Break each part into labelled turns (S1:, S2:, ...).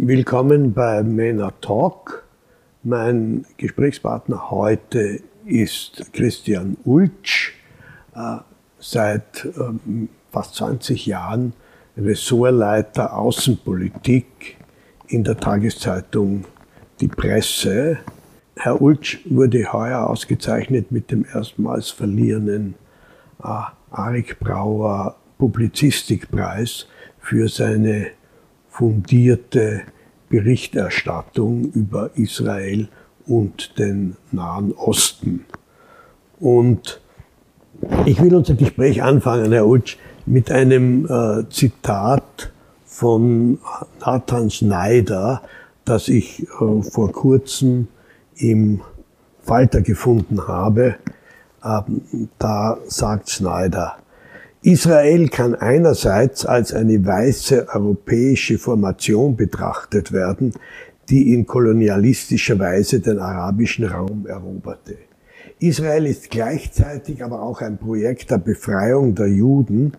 S1: Willkommen bei Mena Talk. Mein Gesprächspartner heute ist Christian Ultsch, äh, seit ähm, fast 20 Jahren Ressortleiter Außenpolitik in der Tageszeitung Die Presse. Herr Ultsch wurde heuer ausgezeichnet mit dem erstmals verlierenden äh, Arik Brauer Publizistikpreis für seine fundierte Berichterstattung über Israel und den Nahen Osten. Und ich will unser Gespräch anfangen, Herr Ultsch, mit einem äh, Zitat von Nathan Schneider, das ich äh, vor kurzem im Falter gefunden habe. Ähm, da sagt Schneider, Israel kann einerseits als eine weiße europäische Formation betrachtet werden, die in kolonialistischer Weise den arabischen Raum eroberte. Israel ist gleichzeitig aber auch ein Projekt der Befreiung der Juden,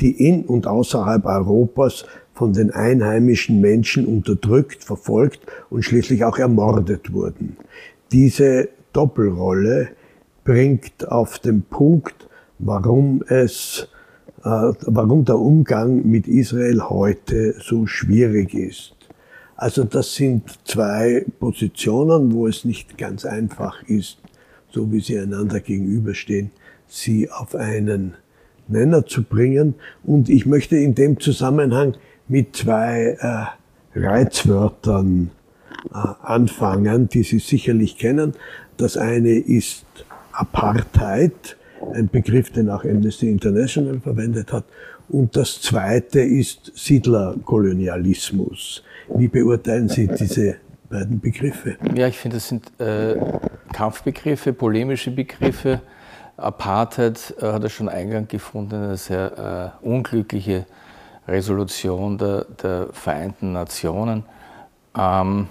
S1: die in und außerhalb Europas von den einheimischen Menschen unterdrückt, verfolgt und schließlich auch ermordet wurden. Diese Doppelrolle bringt auf den Punkt, warum es, warum der Umgang mit Israel heute so schwierig ist. Also das sind zwei Positionen, wo es nicht ganz einfach ist, so wie sie einander gegenüberstehen, sie auf einen Nenner zu bringen. Und ich möchte in dem Zusammenhang mit zwei äh, Reizwörtern äh, anfangen, die Sie sicherlich kennen. Das eine ist Apartheid, ein Begriff, den auch Amnesty International verwendet hat. Und das zweite ist Siedlerkolonialismus. Wie beurteilen Sie diese beiden Begriffe?
S2: Ja, ich finde, das sind äh, Kampfbegriffe, polemische Begriffe. Apartheid äh, hat er schon Eingang gefunden, eine sehr äh, unglückliche Resolution der, der Vereinten Nationen. Ähm,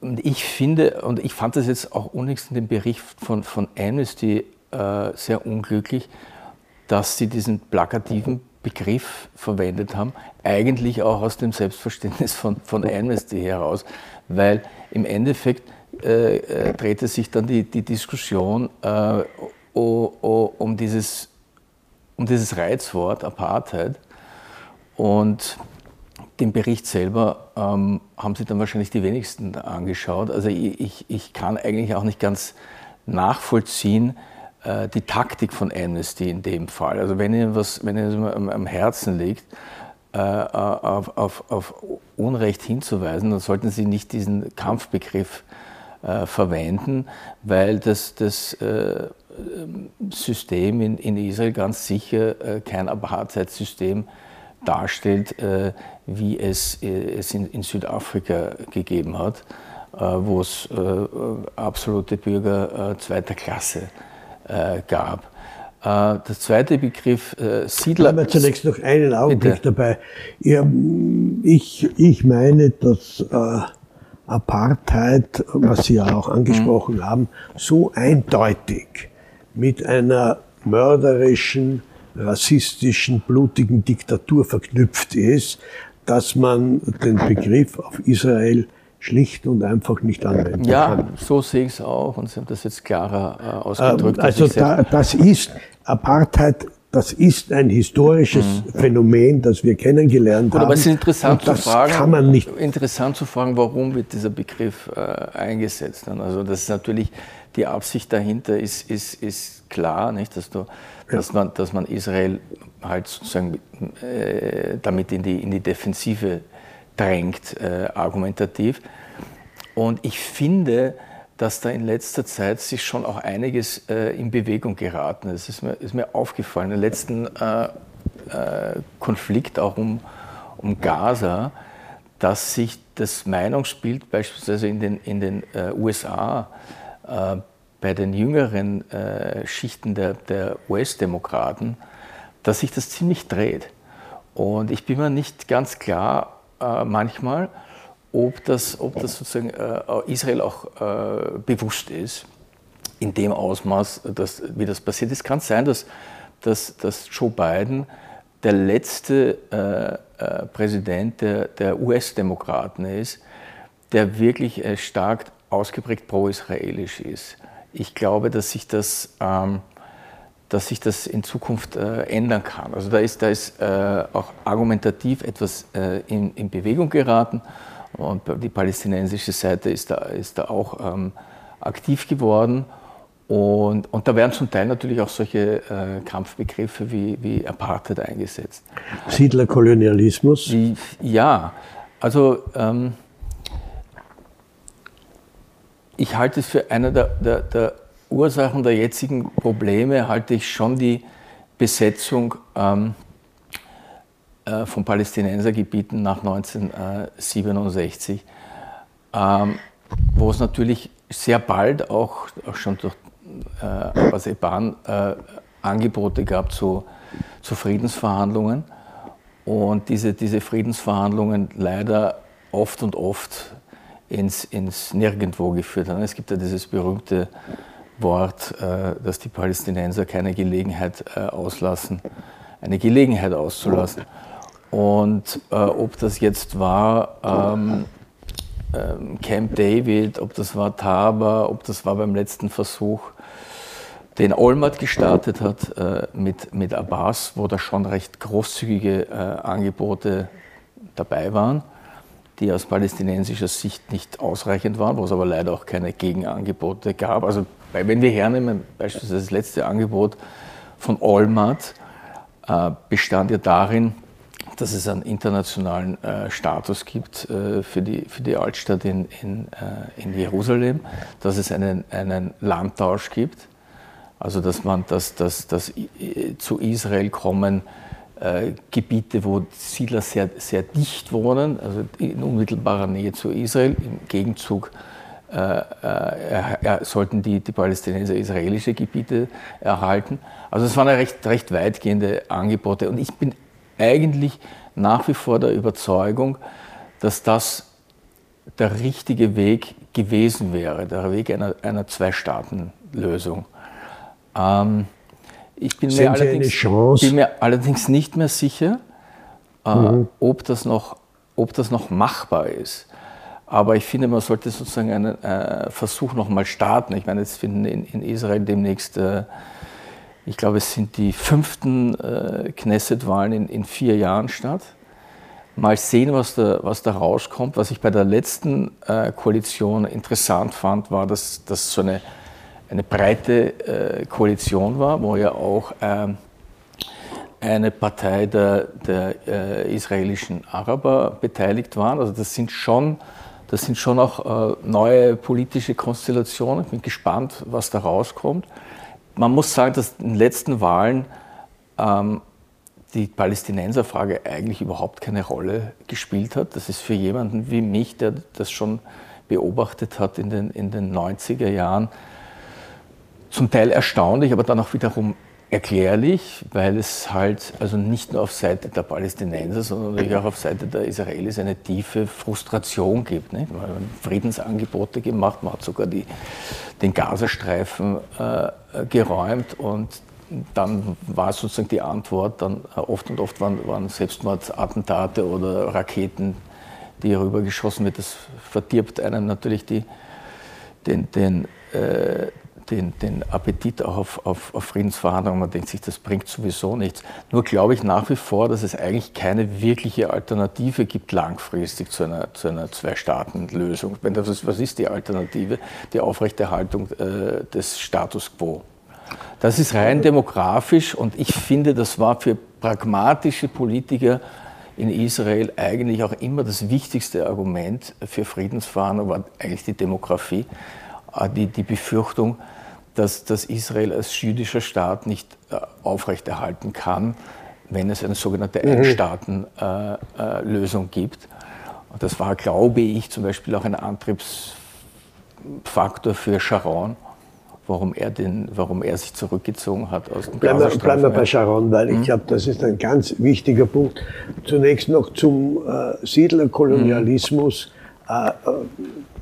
S2: und ich finde, und ich fand das jetzt auch unnächst in dem Bericht von, von Amnesty äh, sehr unglücklich, dass sie diesen plakativen Begriff verwendet haben, eigentlich auch aus dem Selbstverständnis von, von Amnesty heraus, weil im Endeffekt äh, äh, drehte sich dann die, die Diskussion äh, o, o, um, dieses, um dieses Reizwort Apartheid und den Bericht selber ähm, haben sich dann wahrscheinlich die wenigsten angeschaut. Also ich, ich, ich kann eigentlich auch nicht ganz nachvollziehen, äh, die Taktik von Amnesty in dem Fall. Also wenn Ihnen was, wenn Ihnen am, am Herzen liegt, äh, auf, auf, auf, Unrecht hinzuweisen, dann sollten Sie nicht diesen Kampfbegriff äh, verwenden, weil das, das äh, System in, in, Israel ganz sicher äh, kein Apartheid-System darstellt, äh, wie es, es in, Südafrika gegeben hat, wo es absolute Bürger zweiter Klasse äh, gab. Äh, der zweite Begriff äh, Siedler.
S1: Haben wir zunächst noch einen Augenblick Bitte. dabei. Ich, ich meine, dass äh, Apartheid, was Sie ja auch angesprochen mhm. haben, so eindeutig mit einer mörderischen, rassistischen, blutigen Diktatur verknüpft ist, dass man den Begriff auf Israel schlicht und einfach nicht anwenden
S2: ja, kann. Ja, so sehe ich es auch und Sie haben das jetzt klarer äh, ausgedrückt.
S1: Ähm, also da, das ist Apartheid, das ist ein historisches mhm. Phänomen, das wir kennengelernt Gut, haben.
S2: Aber es ist interessant zu fragen,
S1: kann man nicht
S2: interessant zu fragen, warum wird dieser Begriff äh, eingesetzt? Also das ist natürlich die Absicht dahinter ist, ist, ist klar, nicht, dass, du, dass, man, dass man Israel halt sozusagen äh, damit in die, in die Defensive drängt, äh, argumentativ. Und ich finde, dass da in letzter Zeit sich schon auch einiges äh, in Bewegung geraten ist. Es ist mir, ist mir aufgefallen, im letzten äh, äh, Konflikt auch um, um Gaza, dass sich das Meinungsbild beispielsweise in den, in den äh, USA äh, bei den jüngeren Schichten der, der US-Demokraten, dass sich das ziemlich dreht. Und ich bin mir nicht ganz klar, äh, manchmal, ob das, ob das sozusagen äh, Israel auch äh, bewusst ist, in dem Ausmaß, dass, wie das passiert ist. Kann sein, dass, dass, dass Joe Biden der letzte äh, äh, Präsident der, der US-Demokraten ist, der wirklich äh, stark ausgeprägt pro-israelisch ist. Ich glaube, dass sich das, ähm, dass sich das in Zukunft äh, ändern kann. Also da ist, da ist äh, auch argumentativ etwas äh, in, in, Bewegung geraten und die palästinensische Seite ist da, ist da auch ähm, aktiv geworden. Und, und, da werden zum Teil natürlich auch solche äh, Kampfbegriffe wie, wie Apartheid eingesetzt.
S1: Siedlerkolonialismus?
S2: Ja, also ähm, ich halte es für eine der, der, der, Ursachen der jetzigen Probleme, halte ich schon die Besetzung ähm, äh, von Palästinensergebieten nach 1967, ähm, wo es natürlich sehr bald auch, auch schon durch äh, Azerbaijan äh, Angebote gab zu, zu Friedensverhandlungen und diese, diese Friedensverhandlungen leider oft und oft ins, ins Nirgendwo geführt haben. Es gibt ja dieses berühmte Wort, äh, dass die Palästinenser keine Gelegenheit äh, auslassen, eine Gelegenheit auszulassen. Und äh, ob das jetzt war ähm, ähm, Camp David, ob das war Taba, ob das war beim letzten Versuch, den Olmert gestartet hat äh, mit, mit Abbas, wo da schon recht großzügige äh, Angebote dabei waren die aus palästinensischer Sicht nicht ausreichend waren, wo es aber leider auch keine Gegenangebote gab. Also wenn wir hernehmen, beispielsweise das letzte Angebot von Olmert äh, bestand ja darin, dass es einen internationalen äh, Status gibt äh, für, die, für die Altstadt in, in, äh, in Jerusalem, dass es einen, einen Landtausch gibt, also dass man dass, dass, dass zu Israel kommen äh, Gebiete, wo Siedler sehr, sehr dicht wohnen, also in unmittelbarer Nähe zu Israel. Im Gegenzug äh, äh, sollten die, die Palästinenser israelische Gebiete erhalten. Also es waren recht, recht weitgehende Angebote. Und ich bin eigentlich nach wie vor der Überzeugung, dass das der richtige Weg gewesen wäre, der Weg einer, einer Zwei-Staaten-Lösung. Ähm, ich bin mir, allerdings, bin mir, allerdings, nicht mehr sicher, äh, mhm. ob, das noch, ob das noch machbar ist. Aber ich finde, man sollte sozusagen einen äh, Versuch nochmal starten. Ich meine, jetzt finden in, in Israel demnächst, äh, ich glaube, es sind die fünften äh, Knesset-Wahlen in, in, vier Jahren statt. Mal sehen, was da, was da rauskommt. Was ich bei der letzten äh, Koalition interessant fand, war, dass, dass so eine eine breite äh, Koalition war, wo ja auch ähm, eine Partei der, der äh, israelischen Araber beteiligt waren. Also das sind schon, das sind schon auch äh, neue politische Konstellationen. Ich bin gespannt, was da rauskommt. Man muss sagen, dass in den letzten Wahlen ähm, die Palästinenserfrage eigentlich überhaupt keine Rolle gespielt hat. Das ist für jemanden wie mich, der das schon beobachtet hat in den, in den 90er Jahren, zum Teil erstaunlich, aber dann auch wiederum erklärlich, weil es halt also nicht nur auf Seite der Palästinenser, sondern natürlich auch auf Seite der Israelis eine tiefe Frustration gibt. Nicht? Man hat Friedensangebote gemacht, man hat sogar die, den Gazastreifen äh, geräumt und dann war sozusagen die Antwort, dann äh, oft und oft waren, waren Selbstmordattentate oder Raketen, die rübergeschossen wird. Das verdirbt einem natürlich die, den, den, äh, den, den Appetit auch auf, auf, auf, Friedensverhandlungen. Man denkt sich, das bringt sowieso nichts. Nur glaube ich nach wie vor, dass es eigentlich keine wirkliche Alternative gibt langfristig zu einer, zu einer Zwei-Staaten-Lösung. Was ist die Alternative? Die Aufrechterhaltung äh, des Status quo. Das ist rein demografisch und ich finde, das war für pragmatische Politiker in Israel eigentlich auch immer das wichtigste Argument für Friedensverhandlungen, war eigentlich die Demografie, die, die Befürchtung, dass, dass Israel als jüdischer Staat nicht äh, aufrechterhalten kann, wenn es eine sogenannte mhm. Einstaatenlösung äh, äh, gibt. Und das war, glaube ich, zum Beispiel auch ein Antriebsfaktor für Sharon, warum er, den, warum er sich zurückgezogen hat aus dem
S1: Bleiben wir, bleiben wir bei Sharon, weil mhm. ich glaube, das ist ein ganz wichtiger Punkt. Zunächst noch zum äh, Siedlerkolonialismus. Mhm.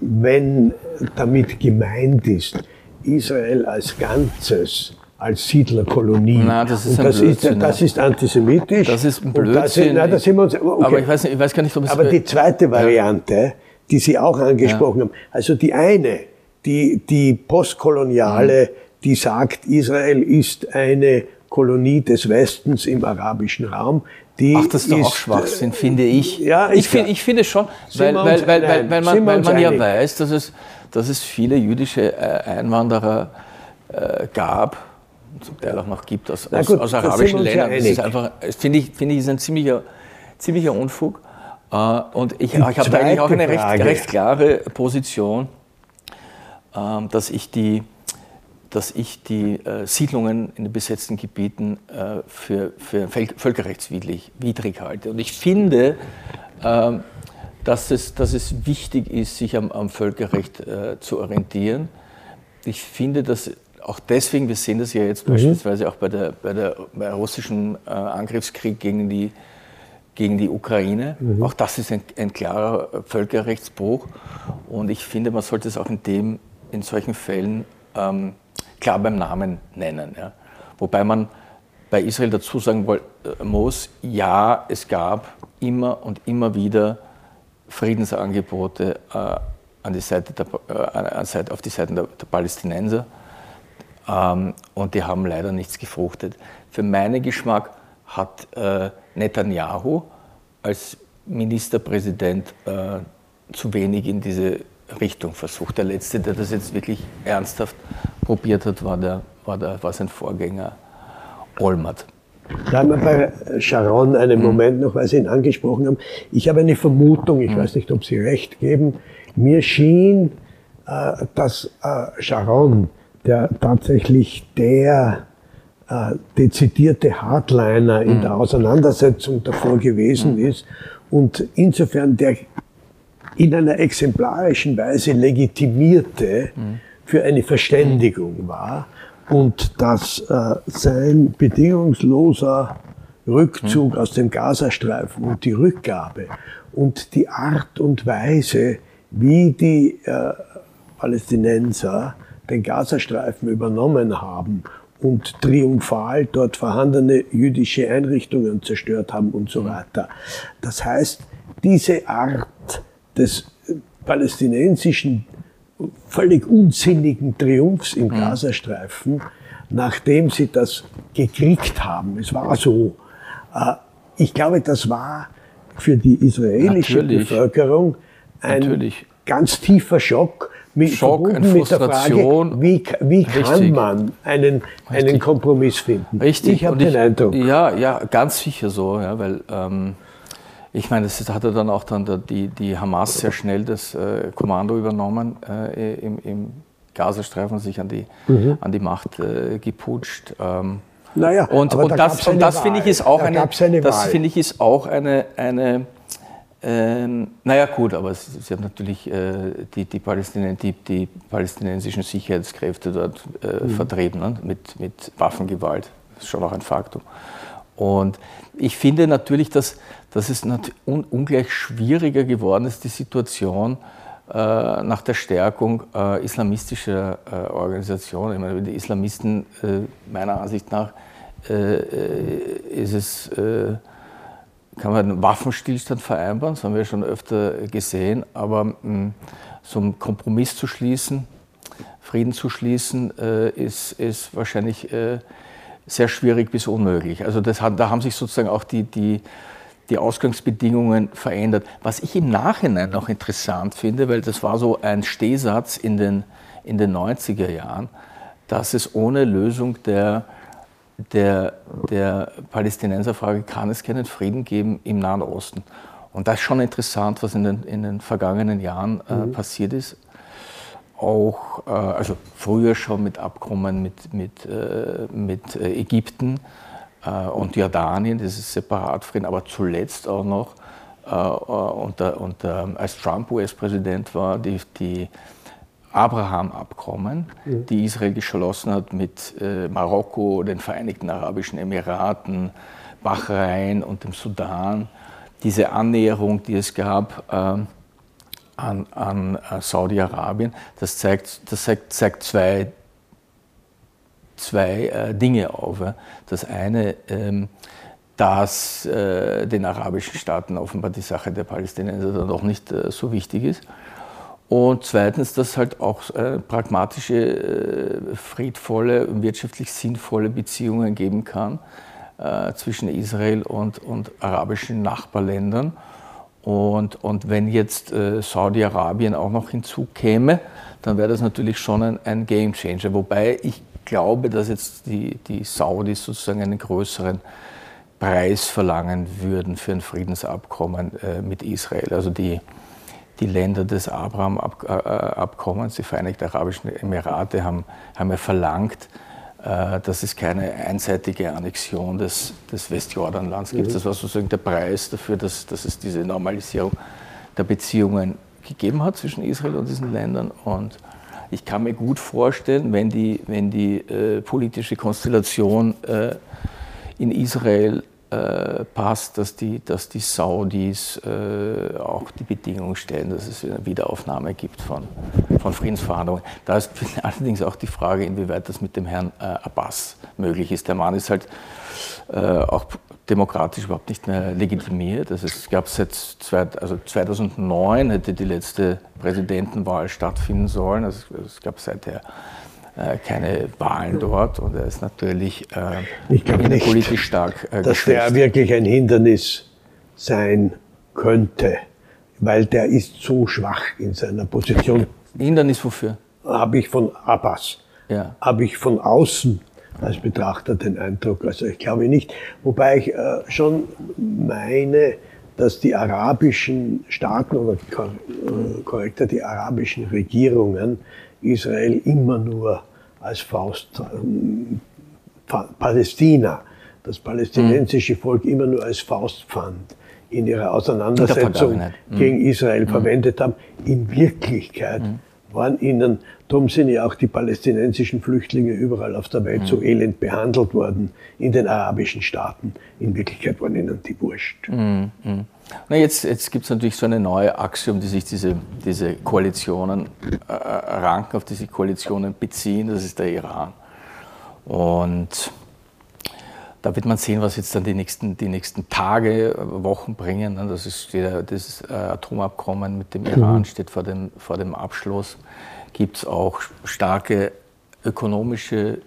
S1: Wenn damit gemeint ist, Israel als Ganzes als Siedlerkolonie.
S2: Nein, das ist
S1: das,
S2: Blödsinn,
S1: ist, das ist antisemitisch.
S2: Das ist ein Blödsinn.
S1: nein, da sind wir uns, okay.
S2: Aber ich weiß, nicht, ich weiß gar nicht, ob es.
S1: Aber die zweite Variante, die Sie auch angesprochen haben, also die eine, die, die postkoloniale, die sagt, Israel ist eine Kolonie des Westens im arabischen Raum, die
S2: Ach, das ist doch auch
S1: ist,
S2: Schwachsinn, finde ich.
S1: ja, ist
S2: ich, find, ich finde schon, weil, weil, weil, weil, weil man, weil man ja weiß, dass es, dass es viele jüdische äh, Einwanderer äh, gab, zum Teil auch noch gibt, aus,
S1: gut,
S2: aus arabischen Ländern. Das ist einfach, finde ich, finde ich, ist ein ziemlicher, ziemlicher Unfug. Äh, und ich, ich habe da eigentlich auch eine recht, recht klare Position, ähm, dass ich die, dass ich die äh, Siedlungen in den besetzten Gebieten äh, für, für völ- völkerrechtswidrig widrig halte. Und ich finde, ähm, dass, es, dass es wichtig ist, sich am, am Völkerrecht äh, zu orientieren. Ich finde, dass auch deswegen, wir sehen das ja jetzt beispielsweise auch bei der, bei der bei der russischen äh, Angriffskrieg gegen die, gegen die Ukraine. Auch das ist ein, ein klarer äh, Völkerrechtsbruch. Und ich finde, man sollte es auch in, dem, in solchen Fällen ähm, klar beim Namen nennen. Ja. Wobei man bei Israel dazu sagen äh, muss, ja, es gab immer und immer wieder Friedensangebote äh, an die Seite der, äh, auf die Seiten der, der Palästinenser. Ähm, und die haben leider nichts gefruchtet. Für meinen Geschmack hat äh, Netanyahu als Ministerpräsident äh, zu wenig in diese Richtung versucht. Der letzte, der das jetzt wirklich ernsthaft probiert hat, war, der, war, der, war sein Vorgänger Olmert.
S1: Da haben wir bei Sharon einen
S2: Mhm.
S1: Moment noch, weil Sie ihn angesprochen haben. Ich habe eine Vermutung, ich weiß nicht, ob Sie recht geben. Mir schien, äh, dass äh, Sharon, der tatsächlich der äh, dezidierte Hardliner in der Auseinandersetzung davor gewesen ist und insofern der in einer exemplarischen Weise legitimierte für eine Verständigung war und dass äh, sein bedingungsloser Rückzug aus dem Gazastreifen und die Rückgabe und die Art und Weise, wie die äh, Palästinenser den Gazastreifen übernommen haben und triumphal dort vorhandene jüdische Einrichtungen zerstört haben und so weiter. Das heißt, diese Art des äh, palästinensischen völlig unsinnigen Triumphs im Gazastreifen, nachdem sie das gekriegt haben. Es war so. Äh, Ich glaube, das war für die israelische
S2: Natürlich.
S1: Bevölkerung ein
S2: Natürlich.
S1: ganz tiefer Schock. Mit,
S2: Schock,
S1: verbunden mit der Frage, wie, wie kann
S2: Richtig.
S1: man einen, einen. Kompromiss finden?
S2: Richtig.
S1: Ich habe den Eindruck.
S2: Ja, ja, ganz sicher so, ja, weil ähm, ich meine, das hatte dann auch dann die, die Hamas sehr schnell das äh, Kommando übernommen äh, im, im Gazastreifen, sich an die,
S1: Mhm.
S2: an die Macht äh, geputscht. Ähm,
S1: Naja,
S2: und, und
S1: da
S2: das, und das finde ich ist auch
S1: Da
S2: eine,
S1: eine
S2: das finde ich ist auch eine, eine ähm, naja gut, aber sie, sie haben natürlich äh, die, die, Palästinen, die, die palästinensischen Sicherheitskräfte dort äh,
S1: Mhm.
S2: vertrieben ne? mit, mit Waffengewalt. Das ist schon auch ein Faktum. Und ich finde natürlich, dass, dass es ungleich schwieriger geworden ist, die Situation äh, nach der Stärkung äh, islamistischer äh, Organisationen. Ich meine, die Islamisten, äh, meiner Ansicht nach, äh, äh, ist es, kann man einen Waffenstillstand vereinbaren, das haben wir schon öfter gesehen, aber mh, so einen Kompromiss zu schließen, Frieden zu schließen, ist, ist wahrscheinlich sehr schwierig bis unmöglich. Also das hat, da haben sich sozusagen auch die, die, die Ausgangsbedingungen verändert. Was ich im Nachhinein noch interessant finde, weil das war so ein Stehsatz in den, in den 90er Jahren, dass es ohne Lösung der, der, der Palästinenserfrage kann es keinen Frieden geben im Nahen Osten. Und das ist schon interessant, was in den, in den vergangenen Jahren äh, passiert ist. Auch, äh, also früher schon mit Abkommen mit, mit, äh, mit äh, Ägypten und Jordanien, dieses Separatfrieden, aber zuletzt auch noch, unter, unter, als Trump US-Präsident war, die, die Abraham-Abkommen, die Israel geschlossen hat mit Marokko, den Vereinigten Arabischen Emiraten, Bahrain und dem Sudan. Diese Annäherung, die es gab ähm, an, an äh, Saudi-Arabien, das zeigt, das zeigt, zeigt zwei, zwei äh, Dinge auf. Ja. Das eine, ähm, dass äh, den arabischen Staaten offenbar die Sache der Palästinenser dann auch nicht äh, so wichtig ist. Und zweitens, dass halt auch äh, pragmatische, äh, friedvolle wirtschaftlich sinnvolle Beziehungen geben kann zwischen Israel und, und arabischen Nachbarländern. Und, und wenn jetzt äh, Saudi-Arabien auch noch hinzukäme, dann wäre das natürlich schon ein, ein Game Changer. Wobei ich glaube, dass jetzt die, die Saudis sozusagen einen größeren Preis verlangen würden für ein Friedensabkommen äh, mit Israel. Also die, die Länder des Abraham-Abkommens, die Vereinigten Arabischen Emirate, haben, haben ja verlangt, äh, dass es keine einseitige Annexion des, des Westjordanlands gibt. Mhm. Das war sozusagen der Preis dafür, dass, dass es diese Normalisierung der Beziehungen gegeben hat zwischen Israel und diesen Ländern. Und ich kann mir gut vorstellen, wenn die, wenn die äh, politische Konstellation äh, in Israel äh, passt, dass die, dass die Saudis äh, auch die Bedingungen stellen, dass es eine Wiederaufnahme gibt von, von Friedensverhandlungen. Da ist allerdings auch die Frage, inwieweit das mit dem Herrn äh, Abbas möglich ist. Der Mann ist halt äh, auch demokratisch überhaupt nicht mehr legitimiert. Also es gab seit zwei, also 2009 hätte die letzte Präsidentenwahl stattfinden sollen. Also es gab seither keine Wahlen dort und er ist natürlich äh,
S1: ich nicht, politisch stark äh, Dass der wirklich ein Hindernis sein könnte, weil der ist so schwach in seiner Position.
S2: Hindernis wofür?
S1: Habe ich von Abbas. Ja. Habe ich von außen als Betrachter den Eindruck. Also ich glaube nicht. Wobei ich äh, schon meine, dass die arabischen Staaten oder äh, korrekter die arabischen Regierungen Israel immer nur als Faust, ähm, Palästina, das palästinensische mhm. Volk immer nur als Faustpfand in ihrer Auseinandersetzung mhm. gegen Israel mhm. verwendet haben. In Wirklichkeit mhm. waren ihnen, darum sind ja auch die palästinensischen Flüchtlinge überall auf der Welt so mhm. elend behandelt worden, in den arabischen Staaten. In Wirklichkeit waren ihnen die wurscht.
S2: Na jetzt jetzt gibt es natürlich so eine neue Achse, um die sich diese, diese Koalitionen äh, ranken, auf diese Koalitionen beziehen, das ist der Iran. Und da wird man sehen, was jetzt dann die nächsten, die nächsten Tage, Wochen bringen. Das, ist, das äh, Atomabkommen mit dem Iran mhm. steht vor dem, vor dem Abschluss. Gibt es auch starke ökonomische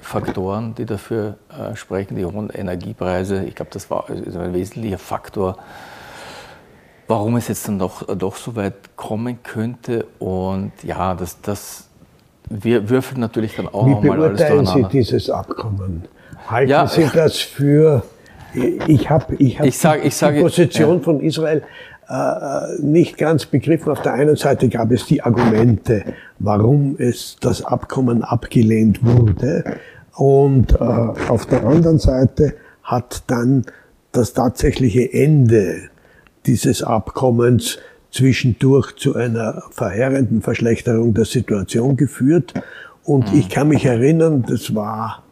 S2: Faktoren, die dafür äh, sprechen, die hohen Energiepreise. Ich glaube, das war ein wesentlicher Faktor warum es jetzt dann doch, doch so weit kommen könnte. Und ja, das, das wir würfeln natürlich dann auch
S1: Wie nochmal alles durcheinander. Sie dieses Abkommen? Halten ja, Sie das für, ich habe ich hab
S2: ich sag, ich
S1: die Position ja. von Israel äh, nicht ganz begriffen. Auf der einen Seite gab es die Argumente, warum es das Abkommen abgelehnt wurde. Und äh, auf der anderen Seite hat dann das tatsächliche Ende dieses Abkommens zwischendurch zu einer verheerenden Verschlechterung der Situation geführt. Und ich kann mich erinnern, das war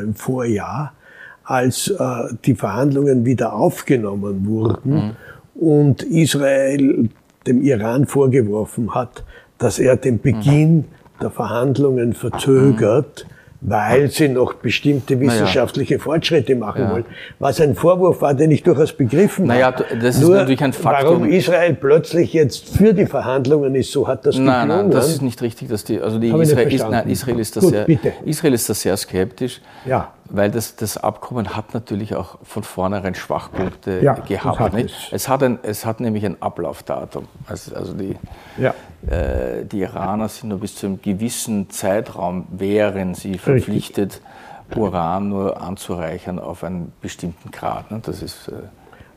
S1: im Vorjahr, als äh, die Verhandlungen wieder aufgenommen wurden mhm. und Israel dem Iran vorgeworfen hat, dass er den Beginn mhm. der Verhandlungen verzögert. Weil sie noch bestimmte wissenschaftliche naja. Fortschritte machen ja. wollen. Was ein Vorwurf war, den ich durchaus begriffen
S2: naja,
S1: habe.
S2: Das ist Nur, natürlich ein Faktum.
S1: Warum Israel plötzlich jetzt für die Verhandlungen ist, so hat das
S2: Nein, nein, das ist nicht richtig, dass die, also die Israel ist, nein, Israel ist da sehr, Israel ist da sehr skeptisch. Ja weil das, das Abkommen hat natürlich auch von vornherein Schwachpunkte ja, gehabt. Hat es. Es, hat ein, es hat nämlich ein Ablaufdatum. Also, also die, ja. äh, die Iraner sind nur bis zu einem gewissen Zeitraum, wären sie verpflichtet, Richtig. Uran nur anzureichern auf einen bestimmten Grad. Ne? Das ist äh,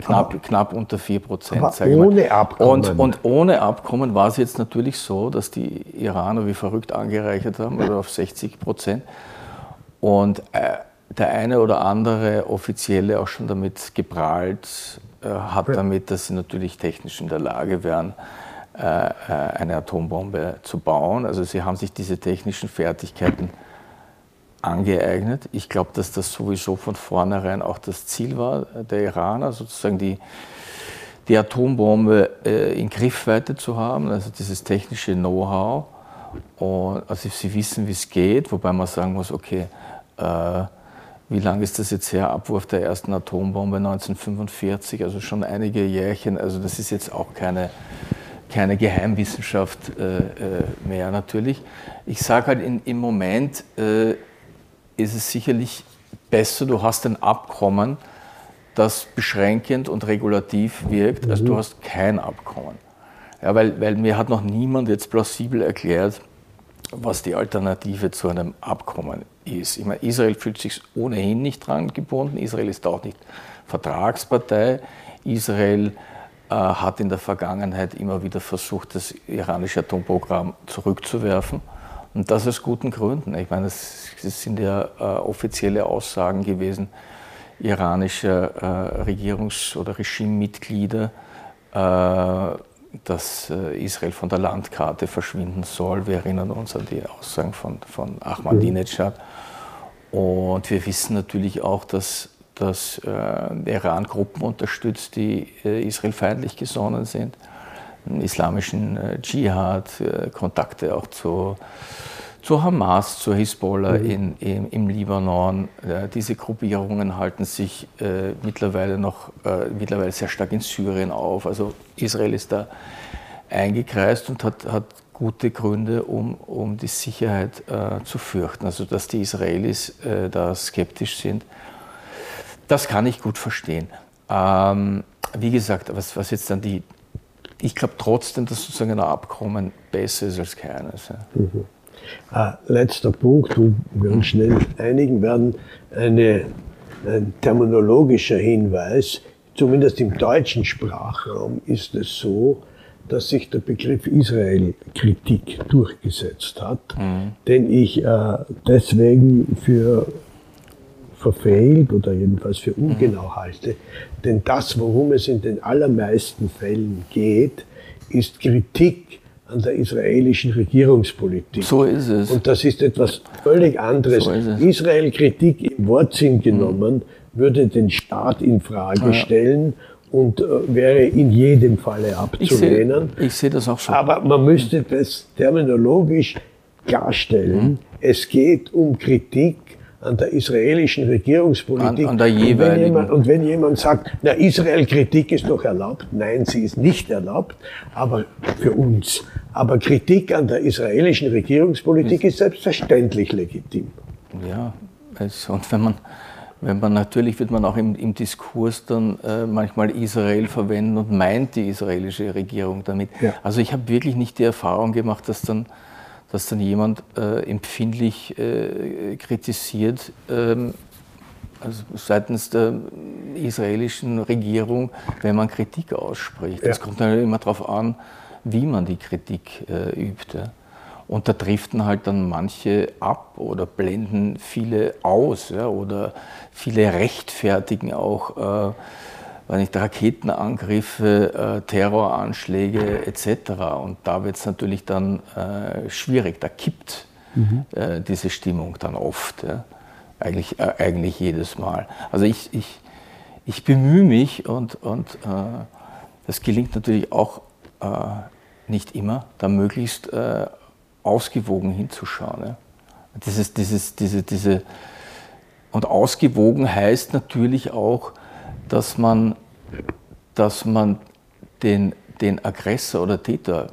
S2: knapp, knapp unter 4 Prozent.
S1: ohne Abkommen.
S2: Und, und, ohne Abkommen war es jetzt natürlich so, dass die Iraner wie verrückt angereichert haben, oder auf 60 Prozent. Und äh, der eine oder andere Offizielle auch schon damit geprahlt äh, hat, damit, dass sie natürlich technisch in der Lage wären, äh, äh, eine Atombombe zu bauen. Also sie haben sich diese technischen Fertigkeiten angeeignet. Ich glaube, dass das sowieso von vornherein auch das Ziel war der Iraner, sozusagen die, die Atombombe äh, in Griffweite zu haben, also dieses technische Know-how. Und, also sie wissen, wie es geht, wobei man sagen muss, okay, äh, wie lange ist das jetzt her? Abwurf der ersten Atombombe 1945, also schon einige Jährchen. Also das ist jetzt auch keine, keine Geheimwissenschaft äh, äh mehr natürlich. Ich sage halt, in, im Moment äh, ist es sicherlich besser, du hast ein Abkommen, das beschränkend und regulativ wirkt, als du mhm. hast kein Abkommen. Ja, weil, weil mir hat noch niemand jetzt plausibel erklärt, was die Alternative zu einem Abkommen ist. Ich meine, Israel fühlt sich ohnehin nicht dran gebunden. Israel ist auch nicht Vertragspartei. Israel äh, hat in der Vergangenheit immer wieder versucht, das iranische Atomprogramm zurückzuwerfen. Und das aus guten Gründen. Ich meine, das, sind ja äh, offizielle Aussagen gewesen iranischer äh, Regierungs- oder Regimemitglieder. Dass äh, Israel von der Landkarte verschwinden soll. Wir erinnern uns an die Aussagen von, von Ahmadinejad. Und wir wissen natürlich auch, dass, dass äh, Iran Gruppen unterstützt, die äh, israelfeindlich gesonnen sind. Islamischen äh, Dschihad, äh, Kontakte auch zu zur Hamas, zur Hisbollah mhm. in, in, im Libanon. Ja, diese Gruppierungen halten sich äh, mittlerweile noch äh, mittlerweile sehr stark in Syrien auf. Also Israel ist da eingekreist und hat, hat gute Gründe, um, um die Sicherheit äh, zu fürchten. Also dass die Israelis äh, da skeptisch sind, das kann ich gut verstehen. Ähm, wie gesagt, was, was jetzt dann die, ich glaube trotzdem, dass sozusagen ein Abkommen besser ist als keines. Ja. Mhm.
S1: Äh, letzter Punkt, wo wir uns schnell einigen werden, eine, ein terminologischer Hinweis. Zumindest im deutschen Sprachraum ist es so, dass sich der Begriff Israel-Kritik durchgesetzt hat, mhm. den ich äh, deswegen für verfehlt oder jedenfalls für ungenau mhm. halte. Denn das, worum es in den allermeisten Fällen geht, ist Kritik an der israelischen Regierungspolitik.
S2: So ist es.
S1: Und das ist etwas völlig anderes. So Israel-Kritik im Wortsinn genommen mhm. würde den Staat in Frage ja. stellen und äh, wäre in jedem Falle abzulehnen.
S2: Ich sehe seh das auch so.
S1: Aber man müsste das terminologisch klarstellen. Mhm. Es geht um Kritik an der israelischen Regierungspolitik.
S2: An, an der jeweiligen. Und wenn,
S1: jemand, und wenn jemand sagt, na, Israel-Kritik ist doch erlaubt, nein, sie ist nicht erlaubt, aber für uns. Aber Kritik an der israelischen Regierungspolitik ist selbstverständlich legitim.
S2: Ja, also, und wenn man, wenn man natürlich wird man auch im, im Diskurs dann äh, manchmal Israel verwenden und meint die israelische Regierung damit. Ja. Also ich habe wirklich nicht die Erfahrung gemacht, dass dann dass dann jemand äh, empfindlich äh, kritisiert, ähm, also seitens der israelischen Regierung, wenn man Kritik ausspricht. Es ja. kommt dann immer darauf an, wie man die Kritik äh, übt. Ja. Und da driften halt dann manche ab oder blenden viele aus ja, oder viele rechtfertigen auch wenn nicht Raketenangriffe, äh, Terroranschläge etc. Und da wird es natürlich dann äh, schwierig. Da kippt mhm. äh, diese Stimmung dann oft. Ja? Eigentlich, eigentlich jedes Mal. Also ich, ich, ich bemühe mich und, und das gelingt natürlich auch nicht immer, da möglichst ausgewogen hinzuschauen. Ja? Dieses, dieses, diese, diese, und ausgewogen heißt natürlich auch, dass man, dass man den, den Aggressor oder Täter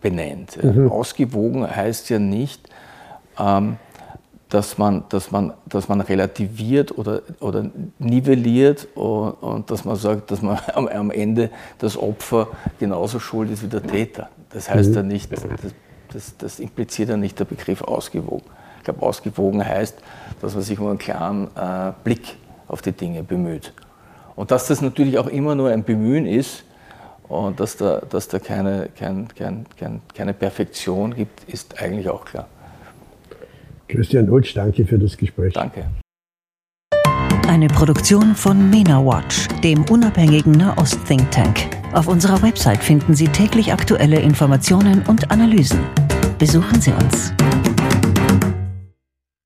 S2: benennt. Mhm. Ausgewogen heißt ja nicht, ähm, dass, man, dass, man, dass man relativiert oder, oder nivelliert und, und dass man sagt, dass man am, am, Ende das Opfer genauso schuld ist wie der Täter. Das heißt mhm. ja nicht, das, das, das impliziert ja nicht der Begriff ausgewogen. Ich glaube, ausgewogen heißt, dass man sich um einen klaren äh, Blick auf die Dinge bemüht. Und dass das natürlich auch immer nur ein Bemühen ist und dass da, dass da keine, kein, kein, kein, keine Perfektion gibt, ist eigentlich auch klar.
S1: Christian Ulsch, danke für das Gespräch.
S2: Danke.
S3: Eine Produktion von MENA Watch, dem unabhängigen Nahost-Think Tank. Auf unserer Website finden Sie täglich aktuelle Informationen und Analysen. Besuchen Sie uns.